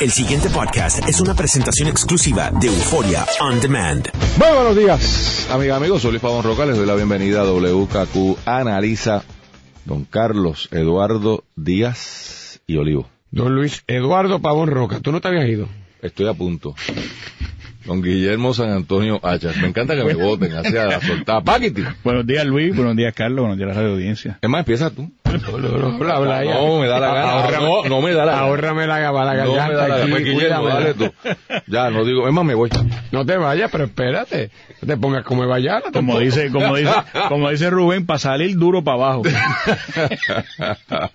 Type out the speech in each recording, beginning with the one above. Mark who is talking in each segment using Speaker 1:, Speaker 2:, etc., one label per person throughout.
Speaker 1: El siguiente podcast es una presentación exclusiva de Euforia On Demand.
Speaker 2: Muy buenos días, amigas, amigos. Soy Luis Pavón Roca. Les doy la bienvenida a WKQ Analiza. Don Carlos Eduardo Díaz y Olivo.
Speaker 3: Don Luis Eduardo Pavón Roca, ¿tú no te habías ido?
Speaker 2: Estoy a punto. Don Guillermo San Antonio Hachas. Me encanta que me voten hacia la soltada. Paquiti.
Speaker 4: Buenos días, Luis. Buenos días, Carlos. Buenos días a la radio audiencia.
Speaker 2: Es más, empieza tú.
Speaker 3: No, ya.
Speaker 2: Me da la gana.
Speaker 3: Ahórrame-
Speaker 2: No, no me da la gana.
Speaker 3: Ahórrame la, la
Speaker 2: No me da la gana. Pues, Guillermo, dale tú. Ya, no digo. Es más, me voy.
Speaker 3: No te vayas, pero espérate. No te pongas como vaya.
Speaker 4: Como dice, como dice, como dice Rubén, para salir duro para abajo.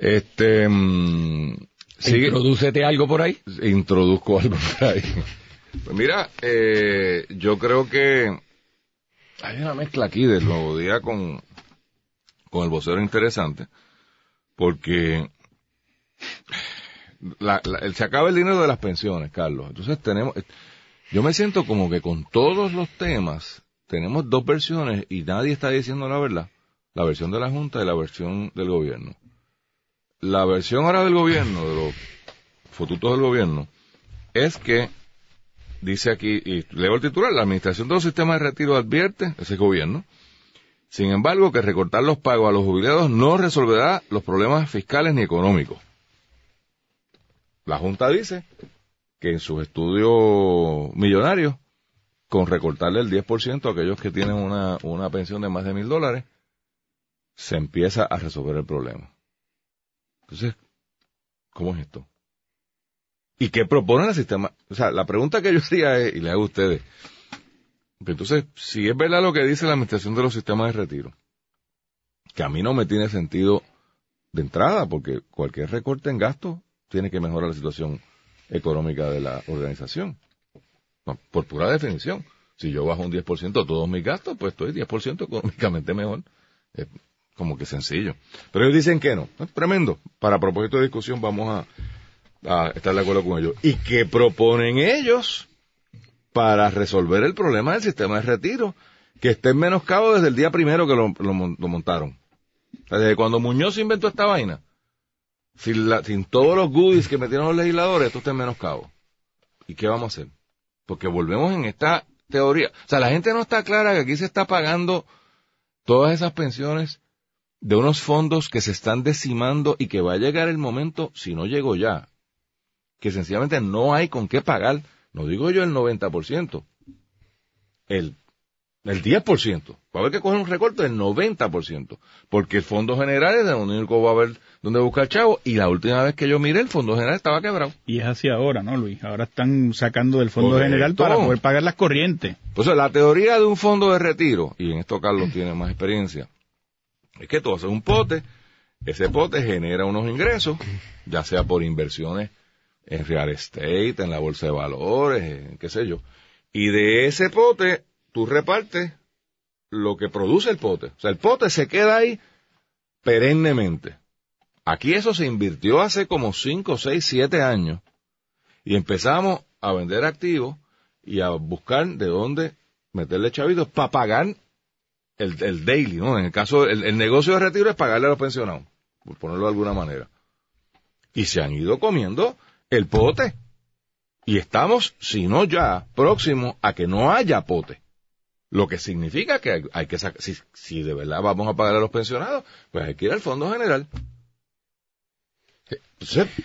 Speaker 2: Este. mm, sigue.
Speaker 3: Introdúcete algo por ahí.
Speaker 2: introduzco algo por ahí. Pues mira, eh, yo creo que hay una mezcla aquí del nuevo día con, con el vocero interesante, porque la- la- el- se acaba el dinero de las pensiones, Carlos. Entonces tenemos, yo me siento como que con todos los temas tenemos dos versiones y nadie está diciendo la verdad. La versión de la Junta y la versión del gobierno. La versión ahora del gobierno, de los fotutos del gobierno, es que, dice aquí, y leo el titular, la Administración de los Sistemas de Retiro advierte, ese gobierno, sin embargo, que recortar los pagos a los jubilados no resolverá los problemas fiscales ni económicos. La Junta dice que en sus estudios millonarios, con recortarle el 10% a aquellos que tienen una, una pensión de más de mil dólares, se empieza a resolver el problema. Entonces, ¿cómo es esto? ¿Y qué propone el sistema? O sea, la pregunta que yo haría es, y le hago a ustedes, que entonces, si es verdad lo que dice la Administración de los Sistemas de Retiro, que a mí no me tiene sentido de entrada, porque cualquier recorte en gastos tiene que mejorar la situación económica de la organización. Por pura definición. Si yo bajo un 10% todos mis gastos, pues estoy 10% económicamente mejor. Como que sencillo. Pero ellos dicen que no. Es tremendo. Para propósito de discusión vamos a, estar de acuerdo con ellos. ¿Y qué proponen ellos para resolver el problema del sistema de retiro? Que esté en menoscabo desde el día primero que lo, lo lo montaron. Desde cuando Muñoz inventó esta vaina, sin todos los goodies que metieron los legisladores, esto está en menoscabo. ¿Y qué vamos a hacer? Porque volvemos en esta teoría. O sea, la gente no está clara que aquí se está pagando todas esas pensiones de unos fondos que se están decimando y que va a llegar el momento, si no llegó ya, que sencillamente no hay con qué pagar, no digo yo el 90%, el, el 10%. Va a haber que coger un recorte del 90%, porque el Fondo General es de lo único que va a haber donde buscar chavo, y la última vez que yo miré, el Fondo General estaba quebrado.
Speaker 4: Y es así ahora, ¿no, Luis? Ahora están sacando del Fondo
Speaker 2: Correcto.
Speaker 4: General para poder pagar las corrientes.
Speaker 2: Entonces, la teoría de un fondo de retiro, y en esto Carlos tiene más experiencia, es que tú haces un pote, ese pote genera unos ingresos, ya sea por inversiones en real estate, en la bolsa de valores, en qué sé yo, y de ese pote tú repartes lo que produce el pote. O sea, el pote se queda ahí perennemente. Aquí eso se invirtió hace como 5, 6, 7 años y empezamos a vender activos y a buscar de dónde meterle chavitos para pagar el, el daily, ¿no? En el caso, el, el negocio de retiro es pagarle a los pensionados, por ponerlo de alguna manera. Y se han ido comiendo el pote. Y estamos, si no ya, próximos a que no haya pote. Lo que significa que hay, que sacar, si, si de verdad vamos a pagar a los pensionados, pues hay que ir al Fondo General.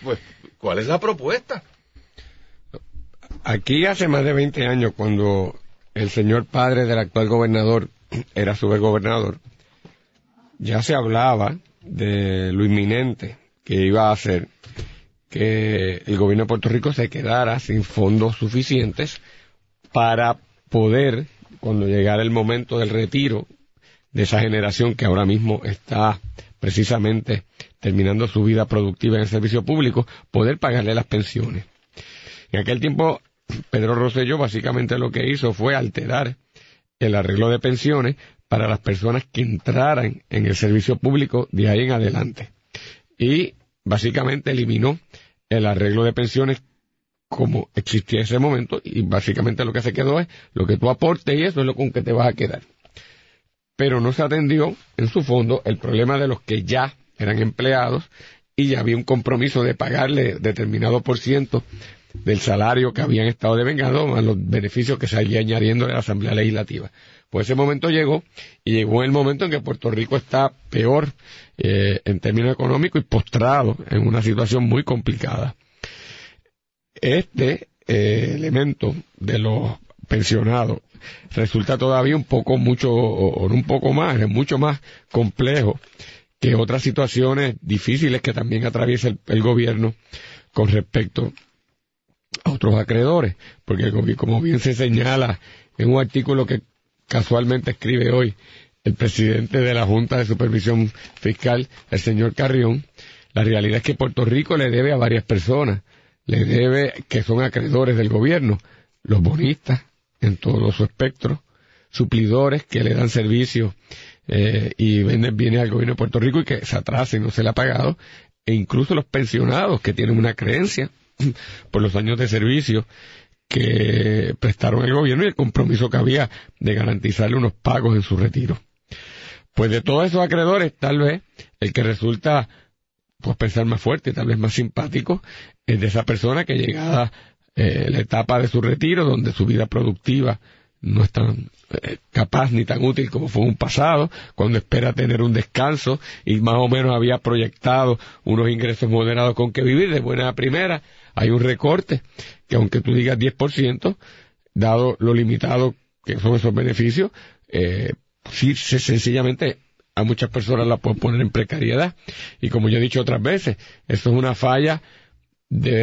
Speaker 2: Pues, ¿cuál es la propuesta?
Speaker 3: Aquí hace más de 20 años, cuando el señor padre del actual gobernador era supergobernador, ya se hablaba de lo inminente que iba a hacer que el gobierno de Puerto Rico se quedara sin fondos suficientes para poder, cuando llegara el momento del retiro de esa generación que ahora mismo está precisamente terminando su vida productiva en el servicio público, poder pagarle las pensiones. En aquel tiempo, Pedro Rosselló básicamente lo que hizo fue alterar el arreglo de pensiones para las personas que entraran en el servicio público de ahí en adelante. Y básicamente eliminó el arreglo de pensiones como existía en ese momento y básicamente lo que se quedó es lo que tú aportes y eso es lo con que te vas a quedar. Pero no se atendió en su fondo el problema de los que ya eran empleados y ya había un compromiso de pagarle determinado por ciento del salario que habían estado devengados más los beneficios que seguía añadiendo de la Asamblea Legislativa. Pues ese momento llegó y llegó el momento en que Puerto Rico está peor eh, en términos económicos y postrado en una situación muy complicada. Este eh, elemento de los pensionados resulta todavía un poco mucho, o, un poco más, es mucho más complejo que otras situaciones difíciles que también atraviesa el gobierno con respecto a otros acreedores, porque como bien se señala en un artículo que casualmente escribe hoy el presidente de la Junta de Supervisión Fiscal, el señor Carrión, la realidad es que Puerto Rico le debe a varias personas, le debe que son acreedores del gobierno, los bonistas en todo su espectro, suplidores que le dan servicios eh, y venden bienes al gobierno de Puerto Rico y que se atrasen no se le ha pagado, e incluso los pensionados que tienen una creencia por los años de servicio que prestaron el gobierno y el compromiso que había de garantizarle unos pagos en su retiro. Pues de todos esos acreedores, tal vez el que resulta pues pensar más fuerte, tal vez más simpático, es de esa persona que llegada eh, la etapa de su retiro, donde su vida productiva no es tan eh, capaz ni tan útil como fue en un pasado, cuando espera tener un descanso y más o menos había proyectado unos ingresos moderados con que vivir de buena primera, hay un recorte que aunque tú digas 10%, dado lo limitado que son esos beneficios, eh, sí, sencillamente a muchas personas la pueden poner en precariedad. Y como yo he dicho otras veces, eso es una falla de